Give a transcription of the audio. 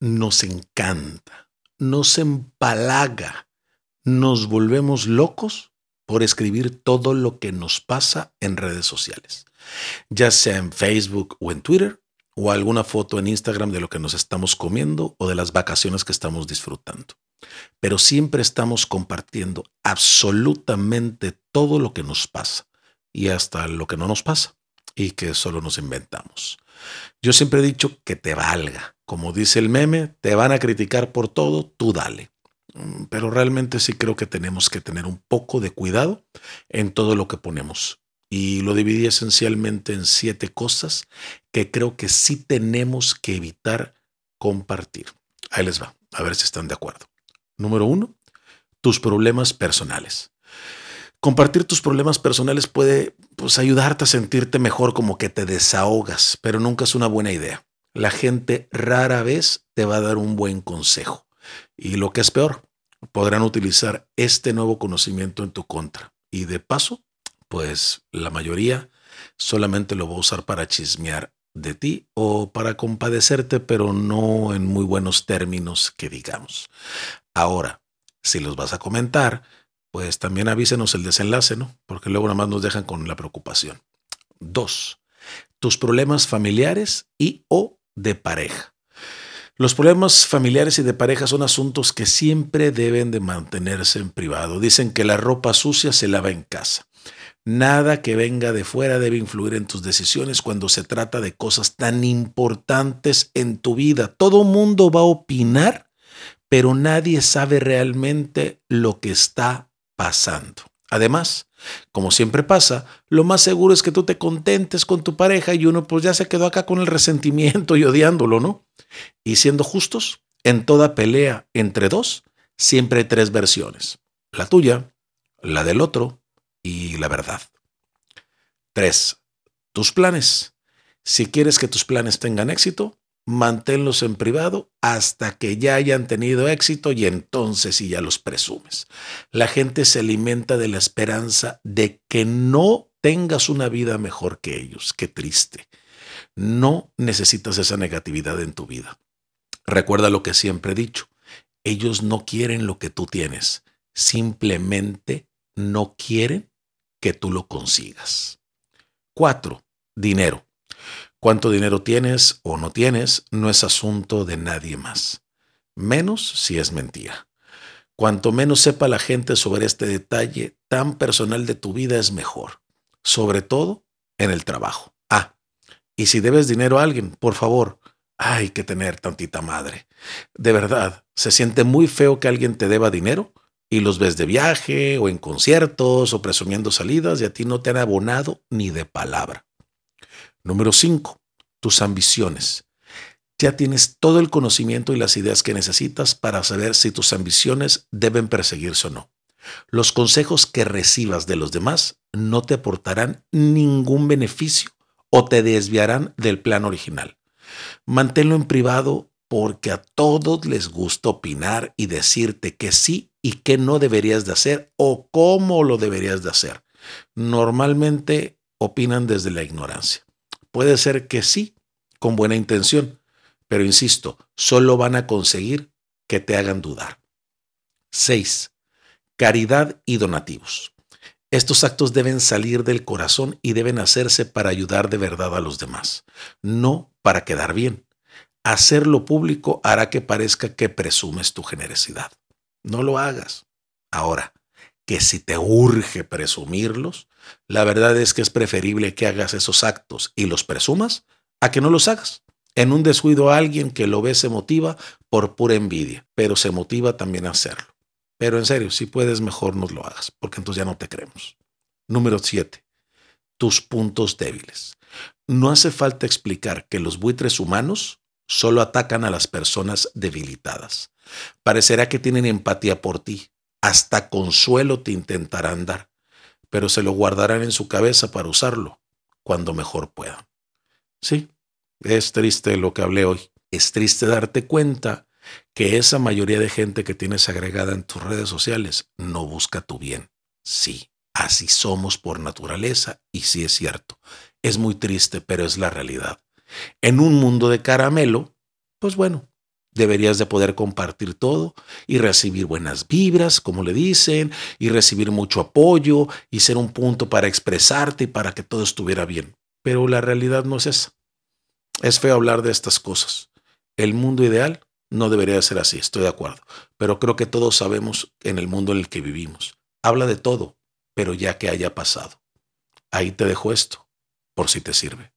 nos encanta, nos empalaga, nos volvemos locos por escribir todo lo que nos pasa en redes sociales, ya sea en Facebook o en Twitter o alguna foto en Instagram de lo que nos estamos comiendo o de las vacaciones que estamos disfrutando. Pero siempre estamos compartiendo absolutamente todo lo que nos pasa y hasta lo que no nos pasa y que solo nos inventamos. Yo siempre he dicho que te valga. Como dice el meme, te van a criticar por todo, tú dale. Mm, pero realmente sí creo que tenemos que tener un poco de cuidado en todo lo que ponemos. Y lo dividí esencialmente en siete cosas que creo que sí tenemos que evitar compartir. Ahí les va, a ver si están de acuerdo. Número uno, tus problemas personales. Compartir tus problemas personales puede pues, ayudarte a sentirte mejor como que te desahogas, pero nunca es una buena idea. La gente rara vez te va a dar un buen consejo. Y lo que es peor, podrán utilizar este nuevo conocimiento en tu contra. Y de paso, pues la mayoría solamente lo va a usar para chismear de ti o para compadecerte, pero no en muy buenos términos que digamos. Ahora, si los vas a comentar, pues también avísenos el desenlace, ¿no? Porque luego nada más nos dejan con la preocupación. Dos, tus problemas familiares y o de pareja. Los problemas familiares y de pareja son asuntos que siempre deben de mantenerse en privado. Dicen que la ropa sucia se lava en casa. Nada que venga de fuera debe influir en tus decisiones cuando se trata de cosas tan importantes en tu vida. Todo mundo va a opinar, pero nadie sabe realmente lo que está pasando. Además, como siempre pasa, lo más seguro es que tú te contentes con tu pareja y uno pues ya se quedó acá con el resentimiento y odiándolo, ¿no? Y siendo justos, en toda pelea entre dos, siempre hay tres versiones. La tuya, la del otro y la verdad. Tres, tus planes. Si quieres que tus planes tengan éxito, manténlos en privado hasta que ya hayan tenido éxito y entonces ya los presumes. La gente se alimenta de la esperanza de que no tengas una vida mejor que ellos. Qué triste. No necesitas esa negatividad en tu vida. Recuerda lo que siempre he dicho. Ellos no quieren lo que tú tienes. Simplemente no quieren que tú lo consigas. Cuatro, dinero. Cuánto dinero tienes o no tienes no es asunto de nadie más, menos si es mentira. Cuanto menos sepa la gente sobre este detalle tan personal de tu vida es mejor, sobre todo en el trabajo. Ah, y si debes dinero a alguien, por favor, hay que tener tantita madre. De verdad, se siente muy feo que alguien te deba dinero y los ves de viaje o en conciertos o presumiendo salidas y a ti no te han abonado ni de palabra. Número 5. Tus ambiciones. Ya tienes todo el conocimiento y las ideas que necesitas para saber si tus ambiciones deben perseguirse o no. Los consejos que recibas de los demás no te aportarán ningún beneficio o te desviarán del plan original. Manténlo en privado porque a todos les gusta opinar y decirte que sí y que no deberías de hacer o cómo lo deberías de hacer. Normalmente opinan desde la ignorancia. Puede ser que sí, con buena intención, pero insisto, solo van a conseguir que te hagan dudar. 6. Caridad y donativos. Estos actos deben salir del corazón y deben hacerse para ayudar de verdad a los demás, no para quedar bien. Hacerlo público hará que parezca que presumes tu generosidad. No lo hagas. Ahora, que si te urge presumirlos, la verdad es que es preferible que hagas esos actos y los presumas a que no los hagas. En un descuido a alguien que lo ve se motiva por pura envidia, pero se motiva también a hacerlo. Pero en serio, si puedes, mejor no lo hagas, porque entonces ya no te creemos. Número 7. Tus puntos débiles. No hace falta explicar que los buitres humanos solo atacan a las personas debilitadas. Parecerá que tienen empatía por ti, hasta consuelo te intentarán dar, pero se lo guardarán en su cabeza para usarlo cuando mejor puedan. Sí, es triste lo que hablé hoy. Es triste darte cuenta que esa mayoría de gente que tienes agregada en tus redes sociales no busca tu bien. Sí, así somos por naturaleza y sí es cierto. Es muy triste, pero es la realidad. En un mundo de caramelo, pues bueno, Deberías de poder compartir todo y recibir buenas vibras, como le dicen, y recibir mucho apoyo y ser un punto para expresarte y para que todo estuviera bien. Pero la realidad no es esa. Es feo hablar de estas cosas. El mundo ideal no debería ser así, estoy de acuerdo. Pero creo que todos sabemos en el mundo en el que vivimos. Habla de todo, pero ya que haya pasado. Ahí te dejo esto, por si te sirve.